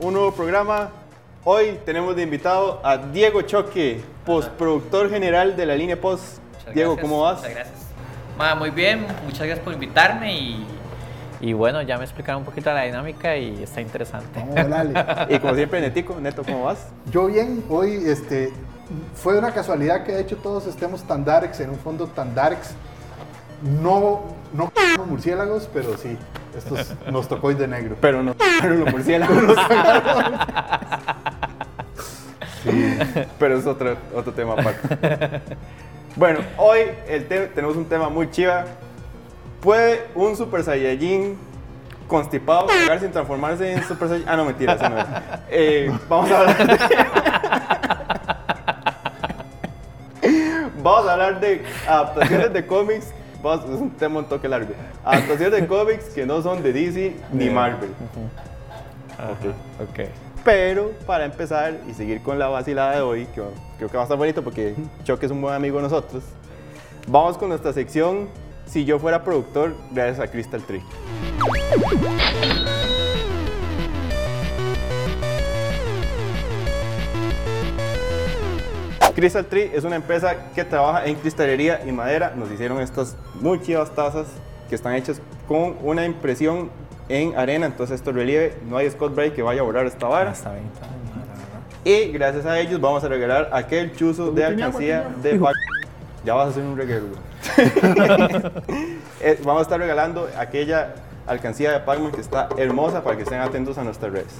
Un nuevo programa. Hoy tenemos de invitado a Diego Choque, postproductor general de la línea Post. Muchas Diego, gracias, ¿cómo vas? Muchas gracias. Ma, muy bien, muchas gracias por invitarme y, y bueno, ya me explicaron un poquito la dinámica y está interesante. Vamos, dale. Y como siempre, Netico, Neto, ¿cómo vas? Yo bien, hoy este, fue una casualidad que de hecho todos estemos tan darks, en un fondo tan darks. No, no como murciélagos, pero sí, estos nos tocó ir de negro. Pero no, pero los murciélagos. Pero es otro, otro tema aparte. Bueno, hoy el te- tenemos un tema muy chiva. ¿Puede un Super Saiyajin constipado llegar sin transformarse en Super Saiyajin? Ah, no, mentira, eso no era. Eh, vamos a hablar de... Vamos a hablar de adaptaciones de cómics. Vamos- es un tema un toque largo. Adaptaciones de cómics que no son de DC ni Marvel. Ok. Ok. Pero para empezar y seguir con la vacilada de hoy, que creo que va a estar bonito porque Choque es un buen amigo de nosotros, vamos con nuestra sección Si yo fuera productor, gracias a Crystal Tree. Crystal Tree es una empresa que trabaja en cristalería y madera. Nos hicieron estas muy chivas tazas que están hechas con una impresión en arena, entonces esto relieve, no hay Scott Bray que vaya a borrar esta vara. Está bien, está bien. Y gracias a ellos vamos a regalar aquel chuzo de alcancía de pa- Ya vas a hacer un reguero. Eh, vamos a estar regalando aquella alcancía de Pac-Man que está hermosa para que estén atentos a nuestras redes.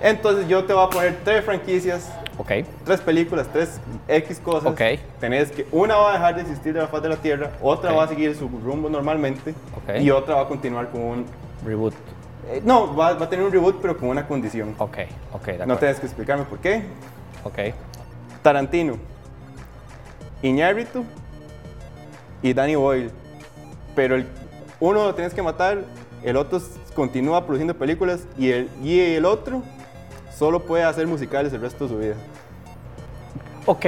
Entonces yo te voy a poner tres franquicias, Ok, tres películas, tres X cosas. Ok. Tenés que una va a dejar de existir de la faz de la Tierra, otra va a seguir su rumbo normalmente y otra va a continuar con un... reboot. eh, no, va, va a tener un reboot pero con una condición. Ok, ok, de No tienes que explicarme por qué. Ok, Tarantino, Iñárritu y Danny Boyle. Pero el, uno lo tienes que matar, el otro continúa produciendo películas y el, y el otro solo puede hacer musicales el resto de su vida. ok,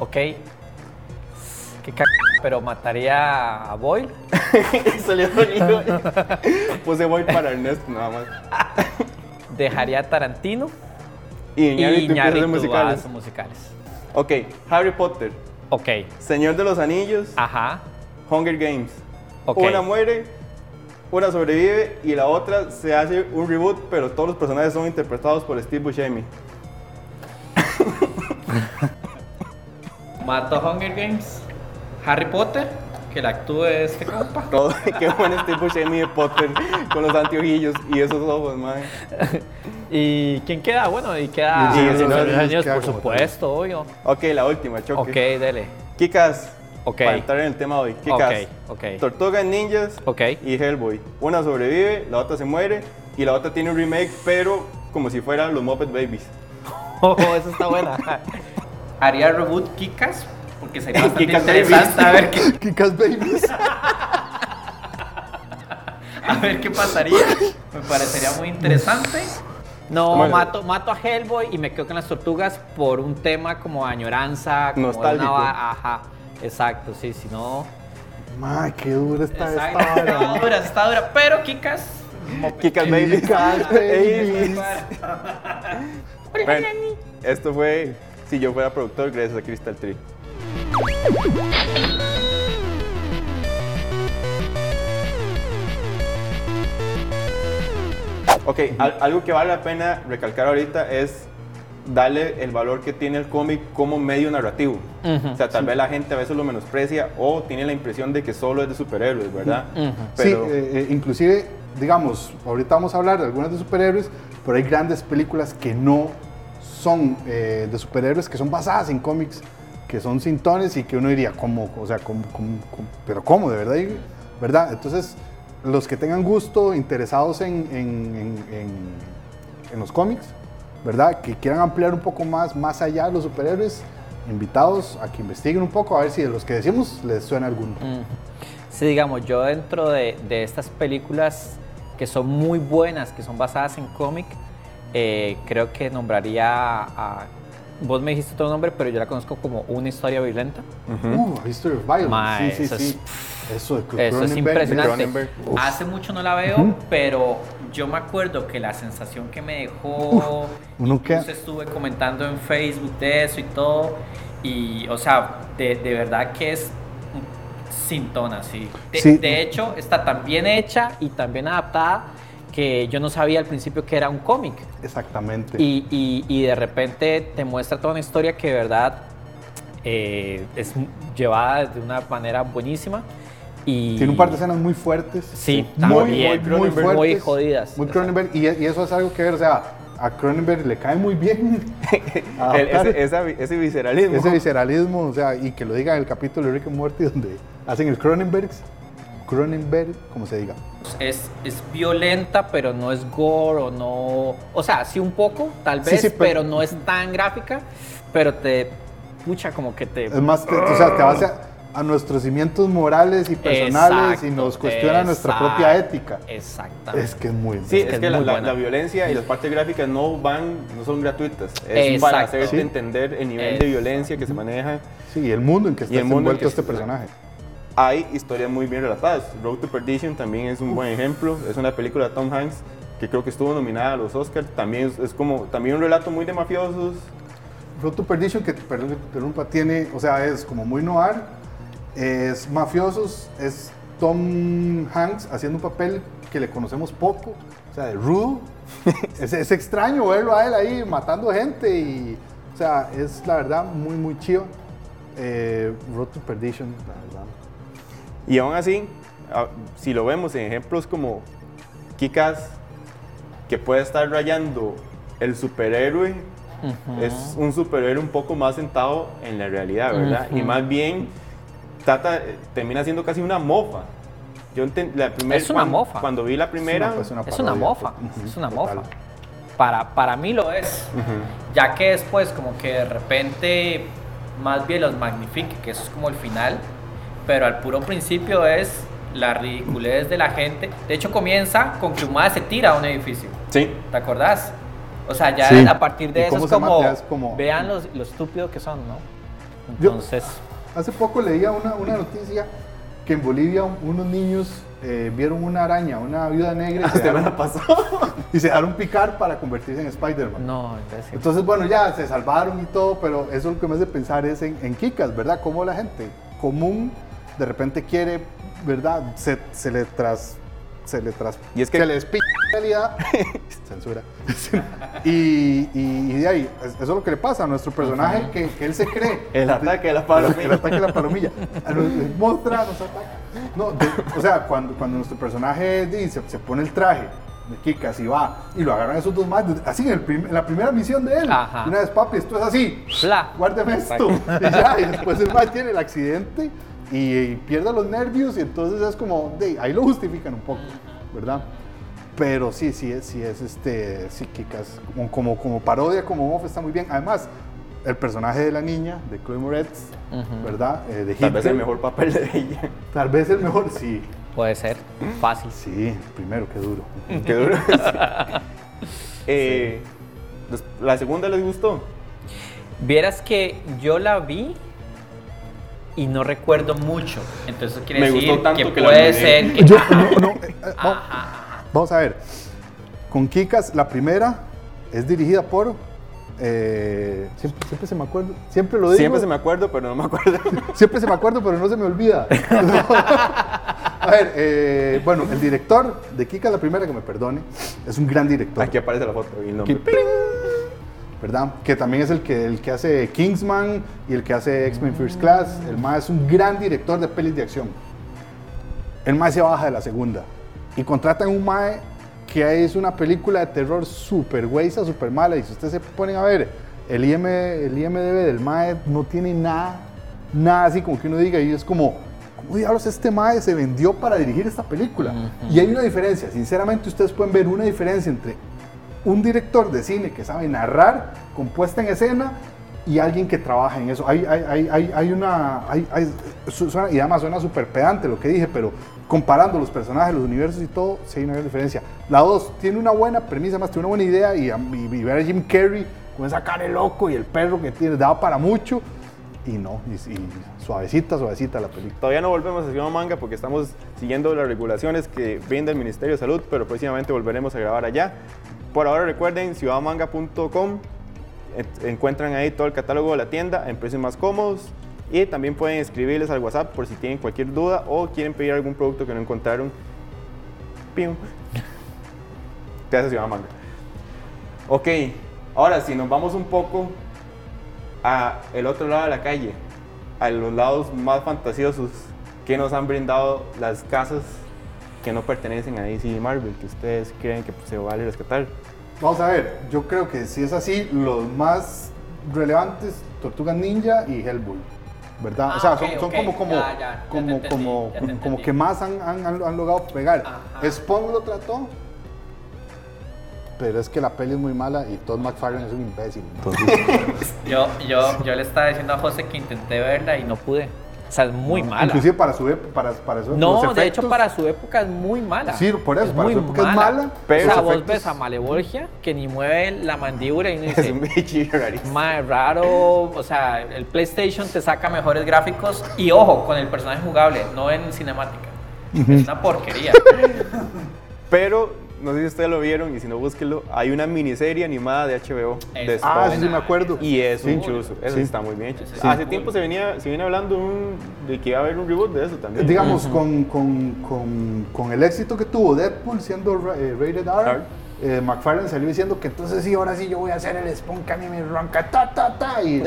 ok. Qué c pero mataría a Boyle. Salió sonido. Puse voy para Ernesto nada más. Dejaría a Tarantino. Y Y Iñárritu Iñárritu musicales. hace musicales. Ok, Harry Potter, Ok, Señor de los Anillos, ajá. Hunger Games. Ok. Una muere, una sobrevive y la otra se hace un reboot, pero todos los personajes son interpretados por Steve Buscemi. Mato Hunger Games. Harry Potter, que la actúe este compa. Todo, qué bueno Steve Buscemi de Potter con los anteojillos y esos ojos, man. ¿Y quién queda? Bueno, y queda Y el Señor Los de los Anillos, queda por supuesto, obvio. Ok, la última, choque. Ok, dele. Kikas. Ok. Para entrar en el tema de hoy. Kikas. Ok, ok. Tortugas Ninjas Ok. y Hellboy. Una sobrevive, la otra se muere y la otra tiene un remake, pero como si fueran los Muppet Babies. Oh, eso está buena. Haría reboot Kikas, porque sería bastante Kick-Ass interesante a ver, qué, Kikas Babies. a ver qué pasaría. Me parecería muy interesante. No, Bueno. mato, mato a Hellboy y me quedo con las tortugas por un tema como añoranza, como Nostálgico. una Ajá, exacto, sí, si no. Ma, qué dura está Exacto, esta está dura, está dura, pero Kikas. Kikas Babies. Kick-Ass Babies. Bueno, esto fue si yo fuera productor gracias a Crystal Tree. Ok, al- algo que vale la pena recalcar ahorita es darle el valor que tiene el cómic como medio narrativo. o sea, tal vez la gente a veces lo menosprecia o tiene la impresión de que solo es de superhéroes, ¿verdad? Pero Sí, eh, eh, inclusive, digamos, ahorita vamos a hablar de algunas de superhéroes, pero hay grandes películas que no son eh, de superhéroes, que son basadas en cómics, que son sintones y que uno diría, ¿cómo? O sea, ¿cómo, cómo- cómo? ¿pero cómo? ¿De verdad? ¿verdad? Entonces, los que tengan gusto, interesados en, en- en- en- en los cómics, ¿verdad? Que quieran ampliar un poco más, más allá de los superhéroes, invitados a que investiguen un poco, a ver si de los que decimos les suena alguno. Mm. Sí, digamos, yo dentro de, de estas películas que son muy buenas, que son basadas en cómic, eh, creo que nombraría a... Vos me dijiste otro nombre, pero yo la conozco como Una historia violenta. Uh, A History of Violence. Sí, sí, eso sí. es- Eso de Eso es impresionante. Hace mucho no la veo, pero yo me acuerdo que la sensación que me dejó, uno queda- estuve comentando en Facebook de eso y todo, y o sea, de, de verdad que es sin tona, sí. De, Sí. de hecho, está tan bien hecha y tan bien adaptada que yo no sabía al principio que era un cómic. Exactamente. Y, y- y de repente te muestra toda una historia que de verdad eh, es llevada de una manera buenísima. Y Tiene un par de escenas muy fuertes. Sí, muy, también. muy, muy Muy fuertes. jodidas. Muy Cronenberg. Y, y eso es algo que ver, o sea, a Cronenberg le cae muy bien El- ese, esa- ese visceralismo. ese visceralismo, o sea, y que lo diga en el capítulo de Rick and Morty donde hacen el Cronenbergs. Cronenberg, como se diga. es, es violenta, pero no es gore o no. O sea, sí un poco, tal Sí, vez, sí, pero, pero- no es tan gráfica. Pero te. Pucha, como que te. Es más, te- o sea, te vas a, a nuestros cimientos morales y personales y Exacto, nos cuestiona nuestra propia ética. Exactamente. Es que es muy Sí, Es es, que que, es la, muy la- buena. la violencia y las partes gráficas no van, no son gratuitas. Es Exacto. para hacerte Sí. entender el nivel Exacto. de violencia que se maneja. Sí, el mundo en que está Y el mundo en envuelto que este está- personaje. Hay historias muy bien relatadas. Road to Perdition también es un buen ejemplo. Es una película de Tom Hanks que creo que estuvo nominada a los Oscars. También es, es como también un relato muy de mafiosos. Road to Perdition, que perdón que te interrumpa, tiene, o sea, es como muy noir, es mafiosos, es Tom Hanks haciendo un papel que le conocemos poco, o sea, de rudo. es, es extraño verlo a él ahí matando gente y, o sea, es la verdad muy, muy chido. Eh, Road to Perdition, la verdad. Y aún así, si lo vemos en ejemplos como Kikas, que puede estar rayando el superhéroe, es un superhéroe un poco más sentado en la realidad, ¿verdad? Y más bien trata, termina siendo casi una mofa. Yo la primera, Es una cuando, mofa. Cuando vi la primera, pues, una Es una mofa, Ujú, es una total. mofa. Para, para mí lo es. Ya que después como que de repente más bien los magnifique, que eso es como el final, pero al puro principio es la ridiculez de la gente. De hecho comienza con que madre se tira a un edificio, sí, ¿te acordás? O sea, ya Sí. a partir de ¿Y eso es se como, como- vean los- lo estúpido que son, ¿no? Yo- Entonces, Hace poco leía una, una noticia que en Bolivia un- unos niños eh, vieron una araña, una viuda negra y se, hasta me dejaron, la pasó. y se dejaron picar para convertirse en Spider-Man. no, imbécil. Entonces, bueno, ya se salvaron y todo, pero eso lo que me hace pensar es en, en Kikas, ¿verdad? Cómo la gente común de repente quiere, ¿verdad? Se, se le tras. Se le tras. Y es que- Se le despica la realidad. Censura. y, y, y de ahí, es- eso es lo que le pasa a nuestro personaje, que, que él se cree. El ataque de la El palomilla. ataque de la palomilla. A los- les muestra, nos ataca. No, de- o sea, cuando, cuando nuestro personaje dice, se pone el traje de Kikas y va y lo agarran esos dos más, así en, el prim- en la primera misión de él. Ajá. Una vez, papi, esto es así. Bla. Guárdeme esto. Y ya, y después el man tiene el accidente y, y pierde los nervios y entonces es como, de, ahí lo justifican un poco, ¿verdad? Pero sí, sí, es, sí es este, sí, Kikas, como, como, como parodia, como mofa, está muy bien. Además, el personaje de la niña, de Chloe Moretz, Ujú. ¿verdad? Eh, de Tal vez el Hitler. mejor papel de ella. Tal vez el mejor, sí. Puede ser, fácil. Sí, primero, qué duro. Qué duro. Eh, des- ¿La segunda les gustó? Vieras que yo la vi y no recuerdo mucho. Entonces quiere Me decir que, puede ser que Yo, no, no, eh, va- Ajá. vamos a ver. Con Kikas, la primera es dirigida por. eh, siempre, siempre se me acuerdo. Siempre lo digo. Siempre se me acuerdo, pero no me acuerdo. Siempre se me acuerdo, pero no se me olvida. a ver, eh, bueno, el director de Kikas, la primera, que me perdone, es un gran director. Aquí aparece la foto y el Que, nombre. ¿Verdad? Que también es el que, el que hace Kingsman y el que hace X-Men First Class. El más es un gran director de pelis de acción. El mae se baja de la segunda y contratan un mae que es una película de terror súper güeyza, súper mala. Y si ustedes se ponen a ver, el, IM, el IMDB del mae no tiene nada, nada así como que uno diga y es como, ¿cómo diablos este mae se vendió para dirigir esta película? Y hay una diferencia, sinceramente ustedes pueden ver una diferencia entre un director de cine que sabe narrar con puesta en escena y alguien que trabaja en eso. Hay, hay, hay, hay, una. Suena- y además suena súper pedante lo que dije, pero comparando los personajes, los universos y todo, sí hay una gran diferencia. La 2 tiene una buena premisa, más tiene una buena idea y, y, ver a Jim Carrey con esa cara de loco y el perro que tiene, daba para mucho. Y no, y suavecita, suavecita la película. Todavía no volvemos a Ciudad Manga porque estamos siguiendo las regulaciones que brinda el Ministerio de Salud, pero próximamente volveremos a grabar allá. Por ahora recuerden ciudadmanga.com, en- encuentran ahí todo el catálogo de la tienda en precios más cómodos y también pueden escribirles al WhatsApp por si tienen cualquier duda o quieren pedir algún producto que no encontraron. Pium. Gracias Ciudad Manga. Ok, ahora si nos vamos un poco a el otro lado de la calle, a los lados más fantasiosos que nos han brindado las casas que no pertenecen a DC y Marvel, que ustedes creen que se vale rescatar. Vamos a ver, yo creo que si es así, los más relevantes, Tortugas Ninja y Hellboy. ¿Verdad? Ah, o sea, ok, son, como, como, ya, ya, como, entendí, como, ya como, que más han, han, han- han logrado pegar. Ajá. Spawn lo trató, pero es que la peli es muy mala y Todd McFarlane es un imbécil. Entonces, Yo, yo, yo le estaba diciendo a José que intenté verla y no pude. O sea, es muy mala. Inclusive para su para, para su No, de hecho para su época es muy mala. Sí, por eso, para su época es mala, pero o sea, los vos efectos- ves a Malevolgia que ni mueve la mandíbula y uno Es un rarísimo. más raro, o sea, el PlayStation te saca mejores gráficos y ojo, con el personaje jugable, no en cinemática. Es una porquería. Pero no sé si ustedes lo vieron y si no, búsquenlo. Hay una miniserie animada de HBO de. Ah, sí, sí, me acuerdo. Y es un Sí. chuzo, eso Sí. está muy bien hecho. Sí, Hace tiempo se venía, se viene hablando un- de que iba a haber un reboot de eso también. digamos, con, con, con, con el éxito que tuvo Deadpool siendo eh, rated R, R. eh, McFarlane salió diciendo que entonces sí, ahora sí yo voy a hacer el Spawn que a mí me ronca, ta, ta, ta, y,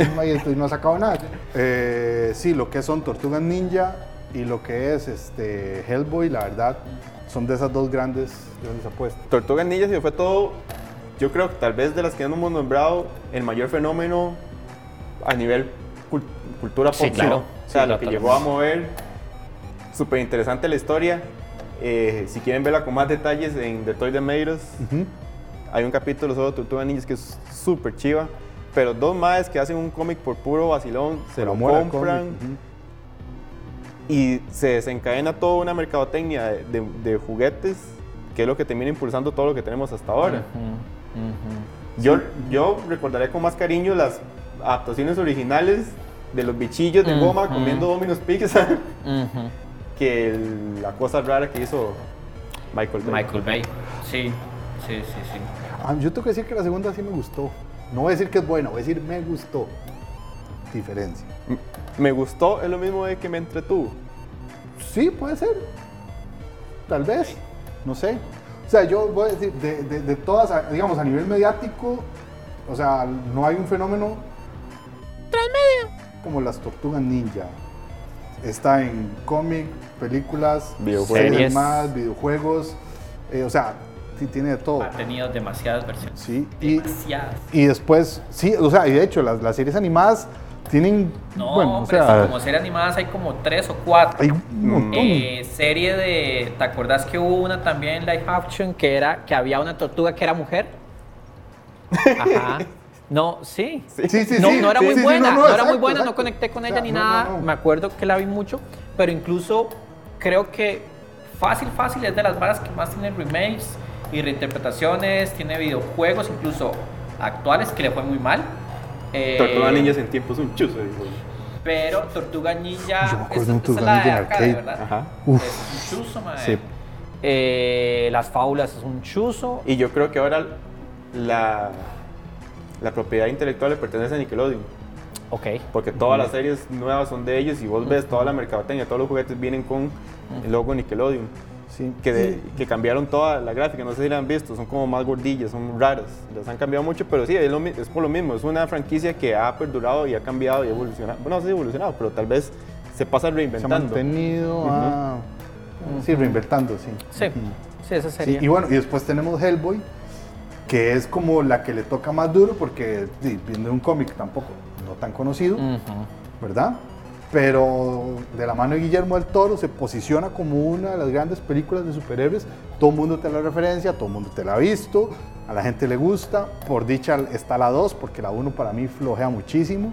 y no ha sacado nada. Eh, sí, lo que son Tortugas Ninja y lo que es este Hellboy, la verdad, son de esas dos grandes, grandes apuestas. Tortugas Ninja se fue todo, yo creo que tal vez de las que hemos nombrado, el mayor fenómeno a nivel cul- cultura pop. Sí, claro. O sea, Sí, lo que llegó a mover, súper interesante la historia. Eh, si quieren verla con más detalles en The Toy Made Us, Ujú. hay un capítulo solo de Tortugas Ninjas que es súper chiva. Pero dos más que hacen un cómic por puro vacilón, se Por lo compran. Y se desencadena toda una mercadotecnia de, de- de juguetes, que es lo que termina impulsando todo lo que tenemos hasta ahora. Yo, yo recordaré con más cariño las adaptaciones originales de los bichillos de goma Ujú. comiendo Domino's Pizza que el- la cosa rara que hizo Michael Bay. Michael Bay. Sí, sí, sí, sí. Ah, yo tengo que decir que la segunda sí me gustó. No voy a decir que es buena, voy a decir me gustó. Diferencia. Me gustó, es lo mismo de que me entretuvo. Sí, puede ser. Tal vez. No sé. O sea, yo voy a decir, de, de- de todas, digamos, a nivel mediático, o sea, no hay un fenómeno. Como las tortugas ninja. Está en cómic, películas, Videojuegos. series más, videojuegos. eh, o sea, sí tiene de todo. Ha tenido demasiadas versiones. Sí. Y, Demasiadas. y después, sí, o sea, y de hecho, las, las series animadas tienen. No, bueno, o sea, como series animadas hay como tres o cuatro. hay un montón. Eh, serie de. ¿Te acordás que hubo una también live action que era que había una tortuga que era mujer? Ajá. No, sí. sí, sí, no, sí. no era sí, muy sí, sí, buena, no, era exacto, muy buena, no exacto. conecté con O ella sea, ni no, nada. no, no. Me acuerdo que la vi mucho, pero incluso creo que fácil, fácil es de las varas que más tiene remakes y reinterpretaciones, tiene videojuegos incluso actuales que le fue muy mal. Eh, Tortugas Ninjas en tiempo es un chuzo. Pero Tortuga Ninja. Yo me acuerdo Tortuga Ninja en arcade, arcade. ¿verdad? Ajá. Uf. Es un chuzo, mae. Sí. Eh, las fábulas es un chuzo. Y yo creo que ahora la, la propiedad intelectual le pertenece a Nickelodeon. Ok. Porque todas las series nuevas son de ellos y vos ves toda la mercadotecnia, todos los juguetes vienen con el logo Nickelodeon. Sí. Que, de- que cambiaron toda la gráfica, no sé si la han visto, son como más gordillas, son raras. Las han cambiado mucho, pero sí, es, lo mi- es por lo mismo. Es una franquicia que ha perdurado y ha cambiado y evolucionado. Bueno, no sé si evolucionado, pero tal vez se pasa Se ha reinventando. mantenido. ah, Sí, reinventando, sí. Sí, sí, esa Sí, sería. y bueno, y después tenemos Hellboy, que es como la que le toca más duro porque sí, viendo un cómic tampoco no tan conocido. ¿verdad? Pero de la mano de Guillermo del Toro se posiciona como una de las grandes películas de superhéroes. Todo el mundo te la referencia, todo el mundo te la ha visto, a la gente le gusta. Por dicha está la 2, porque la 1 para mí flojea muchísimo,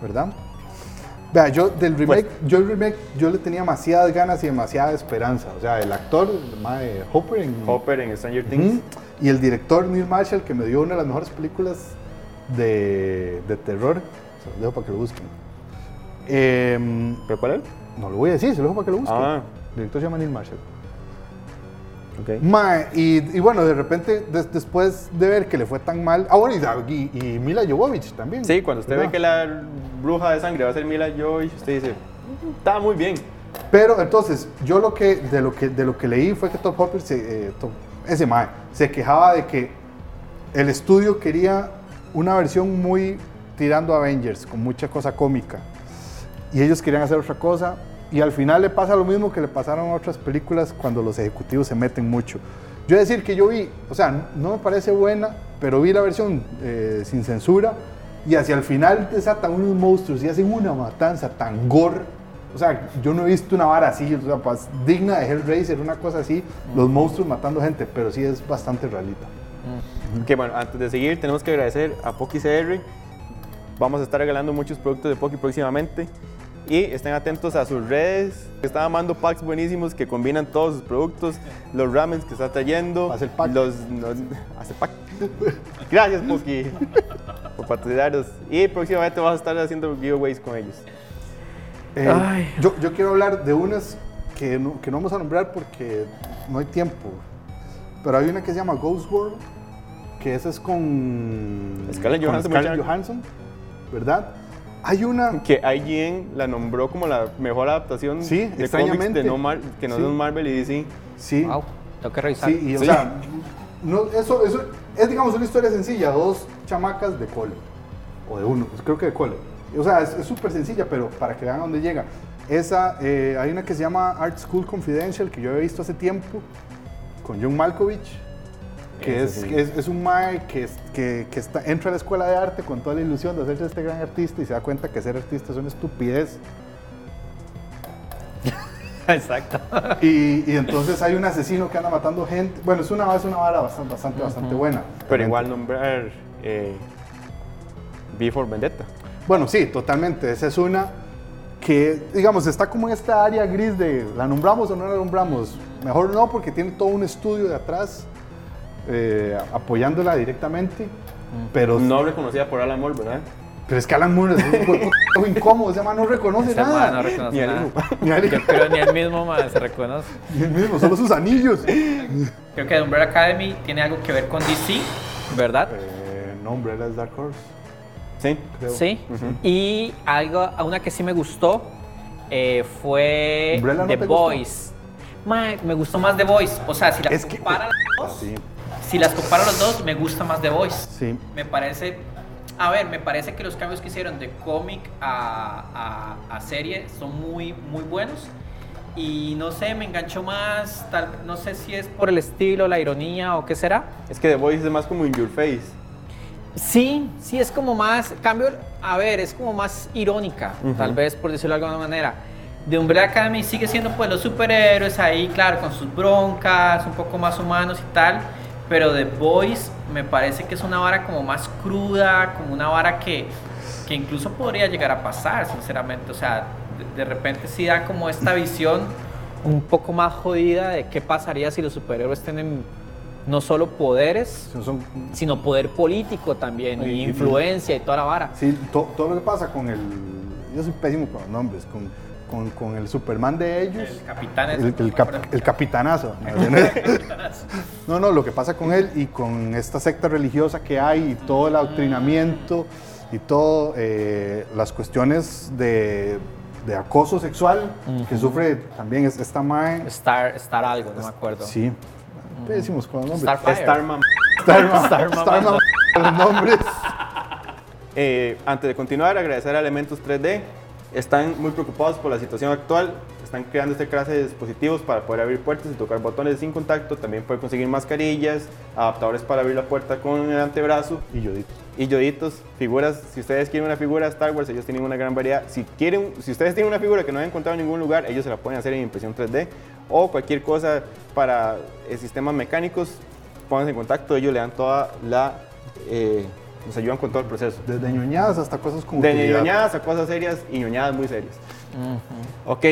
¿verdad? Vea, yo del remake, yo el remake, yo le tenía demasiadas ganas y demasiada esperanza. O sea, el actor, el Hopper en Hopper en Stranger Things. Y el director Neil Marshall, que me dio una de las mejores películas de, de terror. Se los dejo para que lo busquen. Em, ¿Pero cuál es? no lo voy a decir, se lo dejo para que lo busquen. Ah. El director se llama Neil Marshall. Ok. Mae, y, y bueno, de repente, des- después de ver que le fue tan mal. Ah, bueno, y, y, y Mila Jovovich también. Sí, cuando usted ve que la bruja de sangre va a ser Mila Jovovich, usted dice, está muy bien. Pero entonces, yo lo que, de, lo que, de lo que leí fue que Top Hopper, se, eh, Top- ese mae, se quejaba de que el estudio quería una versión muy tirando Avengers, con mucha cosa cómica. Y ellos querían hacer otra cosa. Y al final le pasa lo mismo que le pasaron a otras películas cuando los ejecutivos se meten mucho. Yo decir que yo vi, o sea, no me parece buena, pero vi la versión eh, sin censura y hacia el final desatan unos monstruos y hacen una matanza tan gore. O sea, yo no he visto una vara así, o sea, pues, digna de Hellraiser, una cosa así, los monstruos matando gente, pero sí es bastante realita. Que bueno, antes de seguir, tenemos que agradecer a Poki CR. Vamos a estar regalando muchos productos de Poki próximamente. Y estén atentos a sus redes. Está mandando packs buenísimos que combinan todos sus productos. Los ramens que está trayendo. Hace el pack. Los, los- hace pack. Gracias, Poki, por patrocinarnos. Y próximamente vamos a estar haciendo giveaways con ellos. Eh, Ay. yo, yo quiero hablar de unas que no, que no vamos a nombrar porque no hay tiempo. Pero hay una que se llama Ghost World, que esa es con Scarlett Johansson, Scarlett. Johansson, ¿verdad? Hay una Que IGN la nombró como la mejor adaptación Sí, de cómics extrañamente. de no Mar- que no Sí. son Marvel y DC. sí, Wow, tengo que revisar. sí, y o Sí. sea, no, eso, eso es digamos una historia sencilla, dos chamacas de cole o de uno, pues creo que de cole. O sea, es es súper sencilla, pero para que vean a dónde llega. Esa, eh, hay una que se llama Art School Confidential que yo había visto hace tiempo con John Malkovich, que es, sí. es, es un mae que, que, que está, entra a la escuela de arte con toda la ilusión de hacerse este gran artista y se da cuenta que ser artista es una estupidez. Exacto. Y, y entonces hay un asesino que anda matando gente. Bueno, es una, es una vara bastante, bastante, bastante buena. Pero igual nombrar eh, V for Vendetta. Bueno, sí, totalmente. Esa es una que, digamos, está como en esta área gris de ¿la nombramos o no la nombramos? Mejor no, porque tiene todo un estudio de atrás eh, apoyándola directamente. Pero, No reconocida por Alan Moore, ¿verdad? pero es que Alan Moore es un puta incómodo. Ese man no reconoce Ese nada. man no reconoce Ni nada. Ni él- Yo creo ni el mismo man se reconoce. ni él mismo, solo sus anillos. Creo que The Umbrella Academy tiene algo que ver con DC, ¿verdad? Eh, no, Umbrella es Dark Horse, Sí. creo. Sí. Y algo, una que sí me gustó eh, fue ¿Umbrella no The. Mae, me gustó más The Boys. O sea, si las Es que- comparo las dos, Sí, si las comparo las dos, me gusta más The Boys. sí. Me parece, a ver, me parece que los cambios que hicieron de cómic a, a- a serie son muy, muy buenos. Y no sé, me enganchó más, tal, no sé si es por el estilo, la ironía o qué será. Es que The Voice es más como in your face. Sí, sí, es como más, cambio, a ver, es como más irónica, tal vez por decirlo de alguna manera. De Umbrella Academy sigue siendo pues los superhéroes ahí, claro, con sus broncas, un poco más humanos y tal, pero The Boys me parece que es una vara como más cruda, como una vara que, que incluso podría llegar a pasar, sinceramente, o sea, de, de repente sí da como esta visión un poco más jodida de qué pasaría si los superhéroes tienen no solo poderes, Son- sino poder político también, y- influencia y toda la vara. Sí, to- todo lo que pasa con el. Yo soy pésimo con los nombres. Con, con, con el Superman de ellos. El capitán es- El, el cap- el capitanazo. No, no, lo que pasa con él y con esta secta religiosa que hay y todo el adoctrinamiento y todo eh, las cuestiones de, de acoso sexual que sufre también es- esta mae. Star, Star algo, no me acuerdo. Sí, pésimos con los nombres. Starfire. Starman. Starman. Starman. Starman, los nombres. Eh, antes de continuar, agradecer a Elementos 3D. Están muy preocupados por la situación actual. están creando esta clase de dispositivos para poder abrir puertas y tocar botones sin contacto. También puede conseguir mascarillas, adaptadores para abrir la puerta con el antebrazo Y Yoditos. y yoditos, figuras. Si ustedes quieren una figura de Star Wars, ellos tienen una gran variedad. Si quieren, si ustedes tienen una figura que no han encontrado en ningún lugar, ellos se la pueden hacer en impresión 3D o cualquier cosa para eh, sistemas mecánicos, pónganse en contacto. Ellos le dan toda la, eh, nos ayudan con todo el proceso. Desde ñoñadas hasta cosas como. De utilidad. ñoñadas a cosas serias y ñoñadas muy serias. Ok,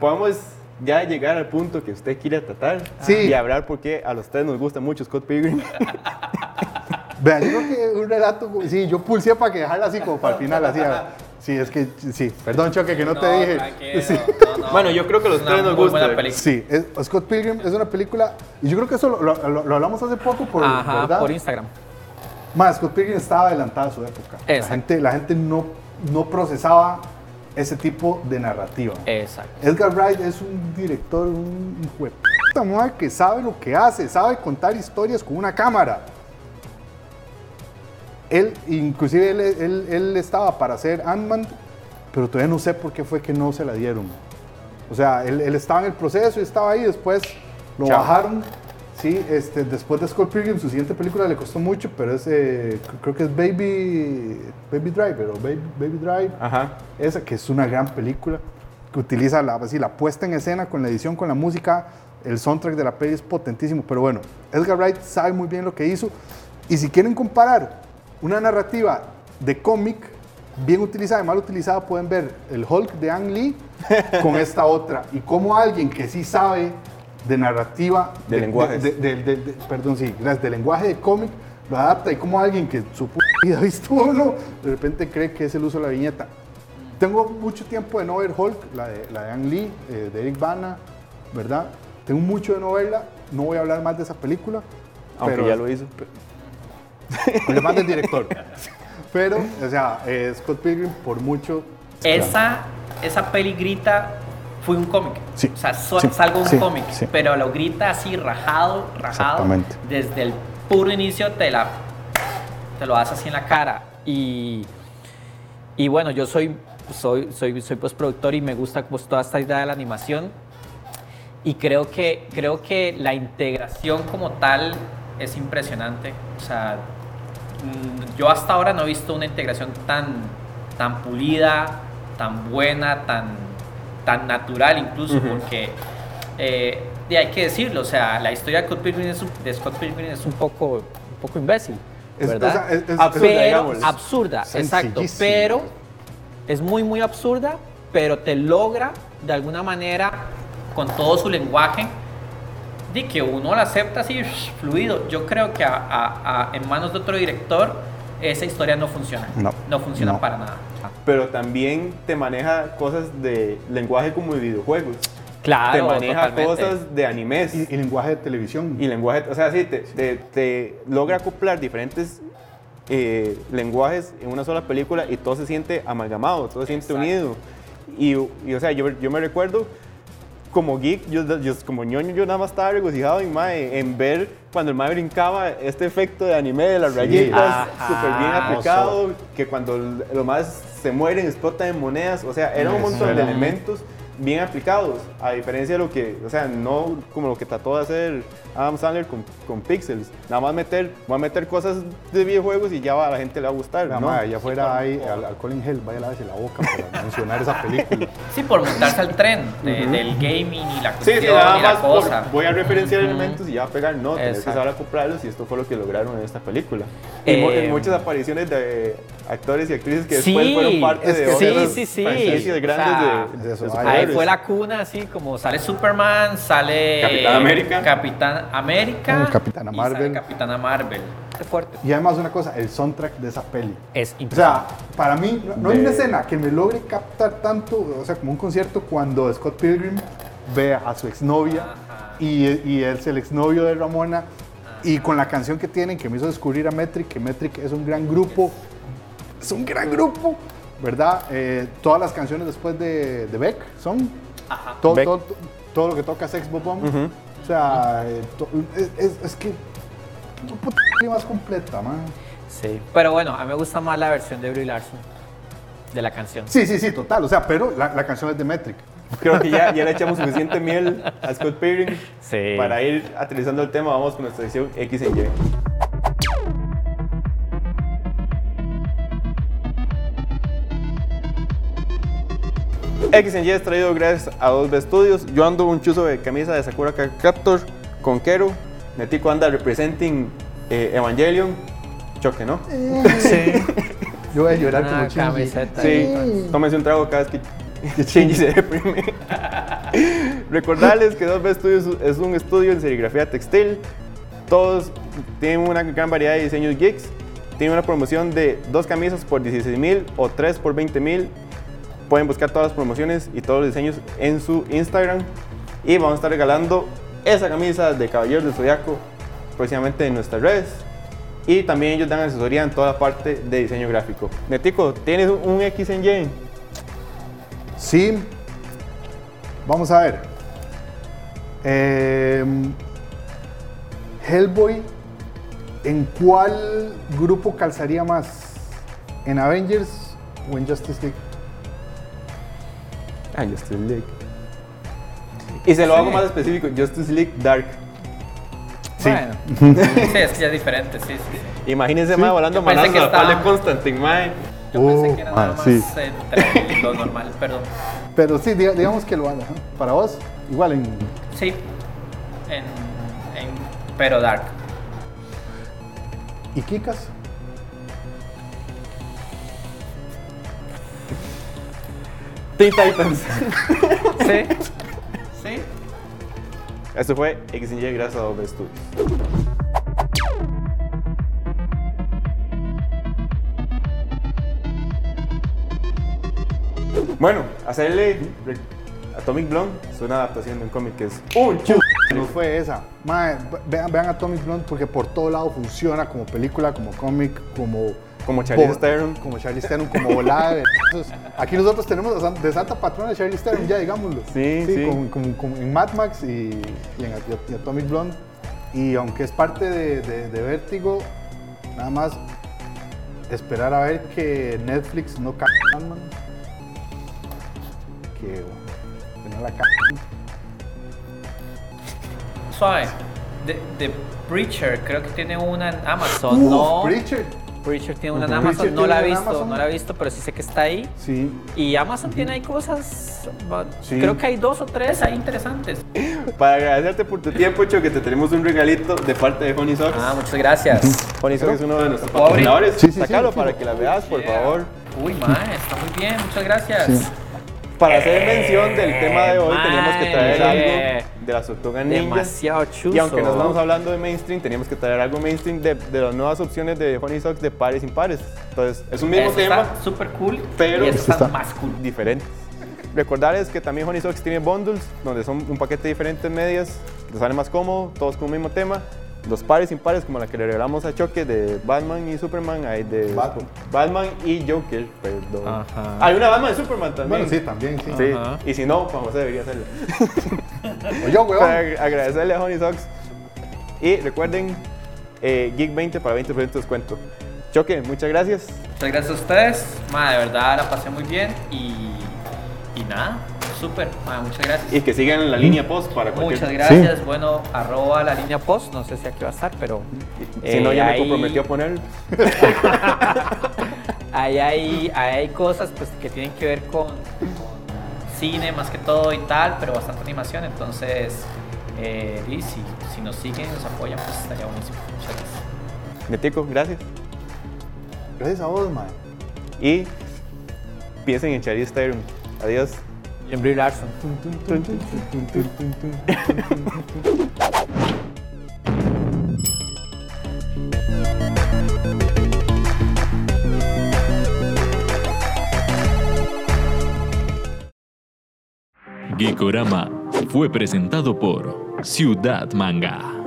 podemos ya llegar al punto que usted quiere tratar Sí. y hablar porque a los tres nos gusta mucho Scott Pilgrim. Vean, yo creo que un relato. Sí, yo pulsé para que dejarla así como para el final, así. a- Sí, es que. Sí, perdón, Choque, que no, te dije. Sí. no, no. Bueno, yo creo que los tres nos muy gusta. buena película. Sí, es- Scott Pilgrim es una película, y yo creo que eso lo, lo- lo- lo hablamos hace poco por, Ajá, ¿verdad? por Instagram. Más, Scott Pilgrim estaba adelantada a su época. La gente, la gente no, no procesaba ese tipo de narrativa. Exacto. Edgar Wright es un director, un puta madre que sabe lo que hace, sabe contar historias con una cámara. Él, inclusive él, él- él estaba para hacer Ant-Man, pero todavía no sé por qué fue que no se la dieron. O sea, él, él estaba en el proceso y estaba ahí, después lo Chao. bajaron. Sí, este, después de Scott Pilgrim, su siguiente película le costó mucho, pero es, eh, creo que es Baby, Baby Driver o Baby, Baby Drive. Ajá. Esa que es una gran película, que utiliza la, así, la puesta en escena con la edición, con la música, el soundtrack de la peli es potentísimo, pero bueno, Edgar Wright sabe muy bien lo que hizo. Y si quieren comparar una narrativa de cómic bien utilizada y mal utilizada, pueden ver el Hulk de Ang Lee con esta otra. Y como alguien que sí sabe de narrativa, De lenguajes. de- de- de- de- perdón, sí, de lenguaje de cómic, lo adapta y como alguien que su puta vida ha visto uno, de repente cree que es el uso de la viñeta. Tengo mucho tiempo de no ver Hulk, la de, la de Ang Lee, eh, de Eric Bana, ¿verdad? Tengo mucho de no verla, no voy a hablar más de esa película. Aunque pero- ya lo hizo. Hablar más del director. Pero, o sea, eh, Scott Pilgrim por mucho... Esa, esa peli grita fue un cómic. Sí, O sea, so- sí, salgo un sí, cómic. sí. Pero lo grita así rajado, rajado. Exactamente. Desde el puro inicio te la te lo hace así en la cara. Y, y bueno, yo soy, soy, soy, soy postproductor y me gusta pues, toda esta idea de la animación. Y creo que, creo que la integración como tal es impresionante. O sea, mm, yo hasta ahora no he visto una integración tan, tan pulida, tan buena, tan, tan natural incluso, porque eh, y hay que decirlo, o sea, la historia de Scott Pilgrim es un, Scott Pilgrim es un poco, un poco imbécil, Es- ¿verdad? sea, es- es- Absurda, pero absurda, exacto, pero es muy muy absurda, pero te logra de alguna manera con todo su lenguaje de que uno la acepta así fluido. Yo creo que a- a- a- en manos de otro director esa historia no funciona. No, funciona no. para nada. Pero también te maneja cosas de lenguaje como de videojuegos. Claro, te maneja totalmente. cosas de animes. Y, y lenguaje de televisión. Y lenguaje, o sea, sí, te, te- te logra acoplar diferentes eh, lenguajes en una sola película y todo se siente amalgamado, todo se siente Exacto. unido. Y, y, o sea, yo, yo me recuerdo como geek, yo, yo- como ñoño, yo nada más estaba regocijado en, mae, en ver cuando el mae brincaba este efecto de anime de las Sí. rayitas, súper bien aplicado, que cuando los más se mueren explotan en monedas, o sea, era un montón de elementos bien aplicados, a diferencia de lo que, o sea, no como lo que trató de hacer Adam Sandler con, con Pixels, nada más meter, voy a meter cosas de videojuegos y ya va, a la gente le va a gustar, ¿no? madre, allá afuera hay al, al Colin Hell, vaya a lavarse la boca para mencionar esa película. Sí, por montarse al tren de- del gaming y la Sí, cuestión sí, nada y la más por- cosa. voy a referenciar elementos y ya va a pegar, no, tenés que saber acoplarlos y esto fue lo que lograron en esta película. Y Eh, muchas apariciones de actores y actrices que Sí, después fueron parte es de que sí, otras sí, sí. franquicias O grandes sea, de, es de ahí Ahí fue la cuna, así como sale Superman, sale Capitán América. Capitán América, Mm, Capitana y sale Marvel. Capitana Marvel. Qué fuerte. Y además una cosa, el soundtrack de esa peli. Es O sea, impresionante. para mí, no, no hay una De- escena que me logre captar tanto, o sea, como un concierto cuando Scott Pilgrim ve a su exnovia y, y es el exnovio de Ramona y con la canción que tienen que me hizo descubrir a Metric, que Metric es un gran grupo, es un gran grupo, ¿verdad? Eh, todas las canciones después de, de Beck son Ajá. todo, Beck. todo, todo lo que toca Sex Bobom. Ujú. O sea, eh, to- es, es- es que es peli más completa, man. Sí. Pero bueno, a mí me gusta más la versión de Brie Larson de la canción. Sí, sí, sí, total. O sea, pero la, la canción es de Metric. Creo que ya, ya le echamos suficiente miel a Scott Pilgrim. Sí. Para ir aterrizando el tema, vamos con nuestra sección X en Y. X en Y es traído gracias a dos Studios. Yo ando un chuzo de camisa de Sakura Captor con Kero. Netico anda representing eh, Evangelion. Choque, ¿no? Sí. Yo voy a llorar Una como camiseta. Sí, tómense un trago cada vez que, Shinji se deprime. Recordarles que 2B Studios es un estudio en serigrafía textil. Todos tienen una gran variedad de diseños geeks. Tienen una promoción de dos camisas por 16 mil o tres por 20 mil. Pueden buscar todas las promociones y todos los diseños en su Instagram. Y vamos a estar regalando esa camisa de Caballeros del Zodiaco próximamente en nuestras redes. Y también ellos dan asesoría en toda la parte de diseño gráfico. Netico, ¿tienes un X en Y? Sí. Vamos a ver. Em, Hellboy, ¿en cuál grupo calzaría más? ¿En Avengers o en Justice League? Ah, Justice League. Y se lo Sí. hago más específico, Justice League Dark. Bueno. sí, es que ya es diferente, sí, sí. sí. Imagínense más volando que a la pala de estaba- Constantine, mae. Yo Oh, pensé que era nada ah, más sí. entre lo normal, perdón. Pero sí, diga- digamos que lo haga. ¿no? Para vos, igual en. Sí, en, en pero dark. ¿Y Kikas? Teen Titans. Sí, sí. Eso fue X gracias a Doble Studios. Bueno, hacerle Atomic Blonde es una adaptación de un cómic que es un chu. No fue esa. Mae, vean, vean Atomic Blonde porque por todo lado funciona como película, como cómic, como. Como Charlize Bo- Theron. Como Charlize Theron, como volada Entonces, Aquí nosotros tenemos de san- de santa patrona a Charlize Theron, ya digámoslo. Sí, sí. Como, como- como en Mad Max y, y en y Atomic Blonde. Y aunque es parte de, de, de Vértigo, nada más esperar a ver que Netflix no cae Batman. Que, que no la. Suave. The, The Preacher, creo que tiene una en Amazon. no, Preacher. Preacher tiene una en. Amazon. Preacher No la he visto, no la he visto, pero sí sé que está ahí. Sí. Y Amazon tiene ahí cosas. Sí. Creo que hay dos o tres ahí interesantes. Para agradecerte por tu tiempo, Cho, que te tenemos un regalito de parte de Honey Socks. Ah, muchas gracias. Honey Socks es uno de nuestros patrocinadores. Sí, sí, sí, Sácalo sí. para que la veas, por Yeah. favor. Uy, mae, está muy bien, muchas gracias. Para hacer mención del tema de hoy, teníamos que traer Mae. algo de las tortugas ninja. Demasiado chuzo. Y aunque no estamos hablando de mainstream, teníamos que traer algo mainstream de, de las nuevas opciones de Honey Socks de pares y impares. Entonces, es un mismo Eso tema, está súper cool, pero- está, está- más cool. diferente. Recordarles que también Honey Socks tiene bundles, donde son un paquete de diferentes medias, que te sale más cómodo, todos con un mismo tema. Los pares impares, como la que le regalamos a Choque de Batman y Superman, hay de Batman. Batman y Joker, perdón. Ajá. Hay una Batman y Superman también. Bueno, sí, también, sí. Sí, Ajá. y si no, Juan José debería hacerlo. O yo, weón. Para ag- agradecerle a Honey Socks. Y recuerden, eh, Geek 20 para 20% de descuento. Choque, muchas gracias. Muchas gracias a ustedes. Ma, de verdad la pasé muy bien y, y nada, súper. Ma, muchas gracias. Y que sigan en la línea post para cualquier... Muchas gracias. Bueno, arroba la línea post. No sé si aquí va a estar, pero. Si no, ya eh, me ahí- comprometió a ponerlo. Ahí hay, ahí hay cosas pues, que tienen que ver con, con cine más que todo y tal, pero bastante animación. Entonces, eh, y si, si nos siguen, nos apoyan, pues estaría buenísimo. Muchas gracias. Netico, gracias. Gracias a vos, mae. Y piensen en Charlize Theron. Adiós. En Brie fue presentado por Ciudad Manga.